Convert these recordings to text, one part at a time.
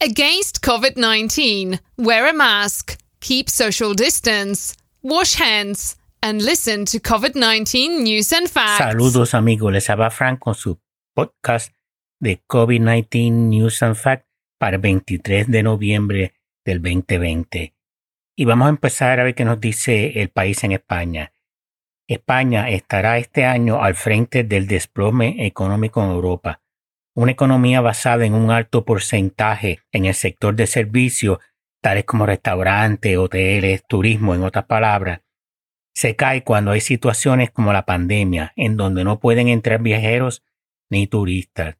Against COVID 19, wear a mask, keep social distance, wash hands, and listen to COVID 19 news and facts. Saludos amigos, les habla Frank con su podcast de COVID-19 News and Facts para el 23 de noviembre del 2020. Y vamos a empezar a ver qué nos dice el país en España. España estará este año al frente del desplome económico en Europa. Una economía basada en un alto porcentaje en el sector de servicios, tales como restaurantes, hoteles, turismo, en otras palabras, se cae cuando hay situaciones como la pandemia, en donde no pueden entrar viajeros ni turistas.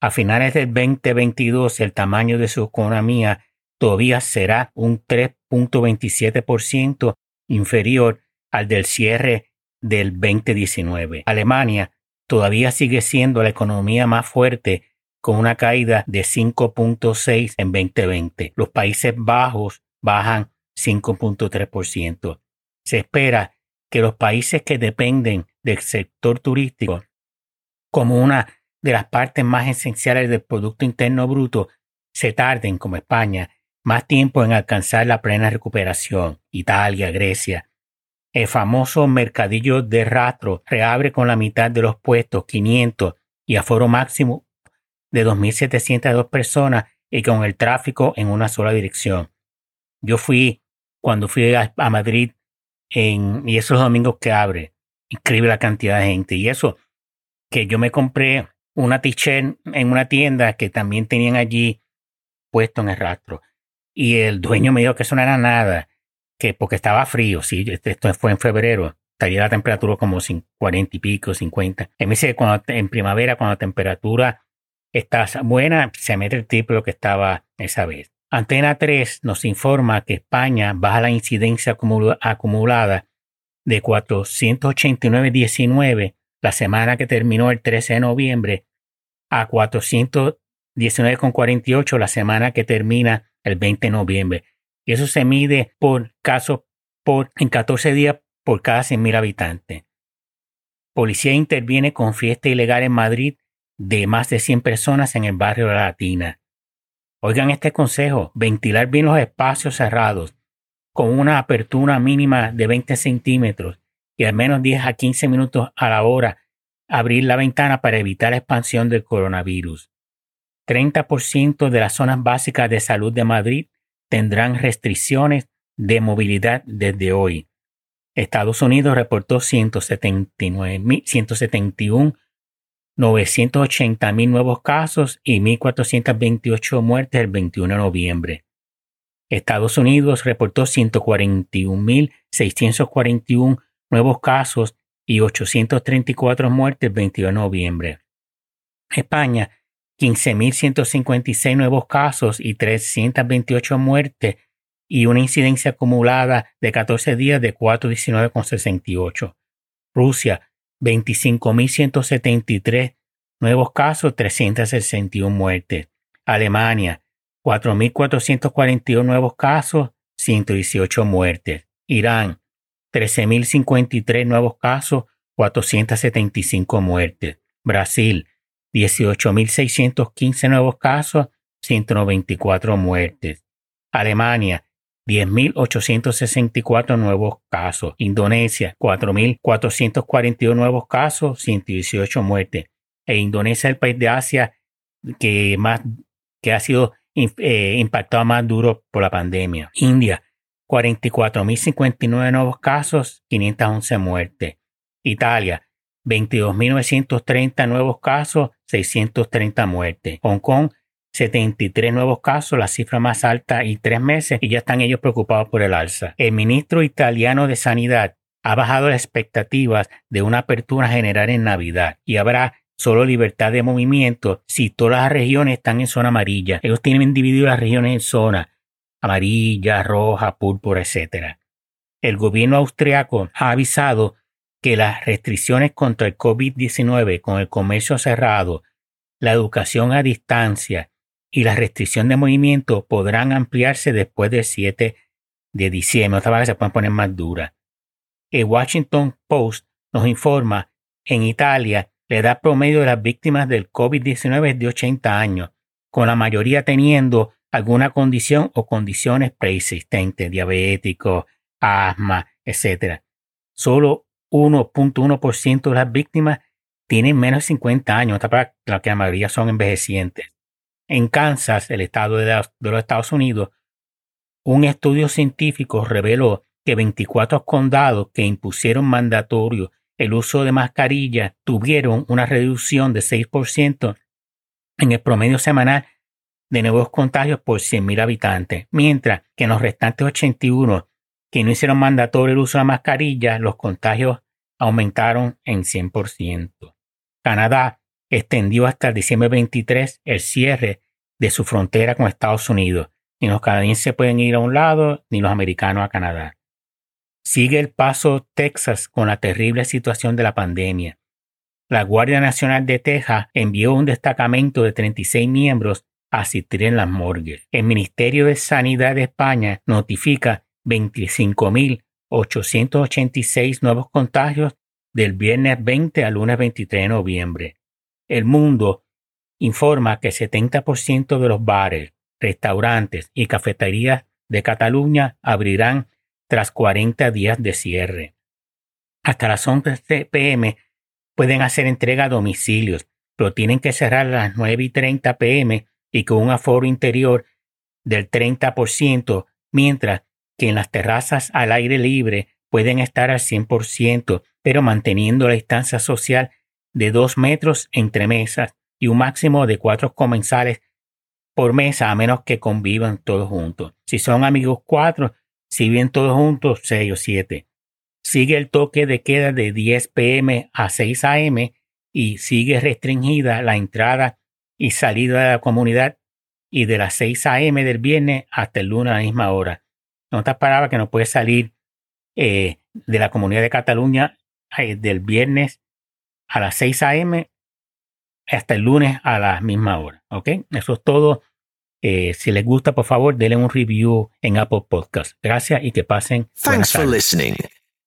A finales del 2022, el tamaño de su economía todavía será un 3.27% inferior al del cierre del 2019. Alemania todavía sigue siendo la economía más fuerte con una caída de 5.6 en 2020. Los Países Bajos bajan 5.3%. Se espera que los países que dependen del sector turístico como una de las partes más esenciales del Producto Interno Bruto se tarden, como España, más tiempo en alcanzar la plena recuperación. Italia, Grecia, el famoso mercadillo de rastro reabre con la mitad de los puestos, 500, y aforo máximo de 2.702 personas y con el tráfico en una sola dirección. Yo fui, cuando fui a, Madrid, en, y esos domingos que abre, increíble la cantidad de gente. Y eso, que yo me compré una t-shirt en una tienda que también tenían allí puesto en el rastro. Y el dueño me dijo que eso no era nada que porque estaba frío, sí, este, esto fue en febrero, estaría la temperatura como 40 y pico, 50. Él me dice cuando, en primavera, cuando la temperatura está buena, se mete el tipo lo que estaba esa vez. Antena 3 nos informa que España baja la incidencia acumulada de 489.19 la semana que terminó el 13 de noviembre a 419.48 la semana que termina el 20 de noviembre y eso se mide por caso por, en 14 días por cada 100.000 habitantes. Policía interviene con fiesta ilegal en Madrid de más de 100 personas en el barrio de la Latina. Oigan este consejo, ventilar bien los espacios cerrados, con una apertura mínima de 20 centímetros y al menos 10 a 15 minutos a la hora abrir la ventana para evitar la expansión del coronavirus. 30% de las zonas básicas de salud de Madrid tendrán restricciones de movilidad desde hoy. Estados Unidos reportó 171 980 mil nuevos casos y 1.428 muertes el 21 de noviembre. Estados Unidos reportó 141.641 nuevos casos y 834 muertes el 21 de noviembre. España 15.156 nuevos casos y 328 muertes y una incidencia acumulada de 14 días de 419,68. Rusia, 25.173 nuevos casos, 361 muertes. Alemania, 4.441 nuevos casos, 118 muertes. Irán, 13.053 nuevos casos, 475 muertes. Brasil, 18.615 nuevos casos, 194 muertes. Alemania, 10.864 nuevos casos. Indonesia, 4.441 nuevos casos, 118 muertes. E Indonesia es el país de Asia que, más, que ha sido eh, impactado más duro por la pandemia. India, 44.059 nuevos casos, 511 muertes. Italia, 22.930 nuevos casos, 630 muertes. Hong Kong, 73 nuevos casos, la cifra más alta y tres meses, y ya están ellos preocupados por el alza. El ministro italiano de Sanidad ha bajado las expectativas de una apertura general en Navidad y habrá solo libertad de movimiento si todas las regiones están en zona amarilla. Ellos tienen dividido las regiones en zona amarilla, roja, púrpura, etc. El gobierno austriaco ha avisado que las restricciones contra el COVID-19 con el comercio cerrado, la educación a distancia y la restricción de movimiento podrán ampliarse después del 7 de diciembre. Otra vez se pueden poner más duras. El Washington Post nos informa en Italia la edad promedio de las víctimas del COVID-19 es de 80 años, con la mayoría teniendo alguna condición o condiciones preexistentes, diabéticos, asma, etc. Solo 1.1% de las víctimas tienen menos de 50 años, la que la mayoría son envejecientes. En Kansas, el estado de los Estados Unidos, un estudio científico reveló que 24 condados que impusieron mandatorio el uso de mascarilla tuvieron una reducción de 6% en el promedio semanal de nuevos contagios por 100.000 habitantes, mientras que en los restantes 81 que no hicieron mandatorio el uso de mascarilla, los contagios aumentaron en 100%. Canadá extendió hasta diciembre 23 el cierre de su frontera con Estados Unidos. Ni los canadienses pueden ir a un lado, ni los americanos a Canadá. Sigue el paso Texas con la terrible situación de la pandemia. La Guardia Nacional de Texas envió un destacamento de 36 miembros a asistir en las morgues. El Ministerio de Sanidad de España notifica 25.886 nuevos contagios del viernes 20 al lunes 23 de noviembre. El mundo informa que 70% de los bares, restaurantes y cafeterías de Cataluña abrirán tras 40 días de cierre. Hasta las 11 pm pueden hacer entrega a domicilios, pero tienen que cerrar a las 9 y 30 pm y con un aforo interior del 30%, mientras que en las terrazas al aire libre pueden estar al 100%, pero manteniendo la distancia social de 2 metros entre mesas y un máximo de 4 comensales por mesa a menos que convivan todos juntos. Si son amigos 4, si bien todos juntos, 6 o 7. Sigue el toque de queda de 10 pm a 6 am y sigue restringida la entrada y salida de la comunidad y de las 6 am del viernes hasta el lunes a la misma hora. No te paraba que no puedes salir eh, de la comunidad de Cataluña eh, del viernes a las 6 am hasta el lunes a la misma hora. ¿Ok? Eso es todo. Eh, si les gusta, por favor, denle un review en Apple Podcast. Gracias y que pasen. Thanks for listening.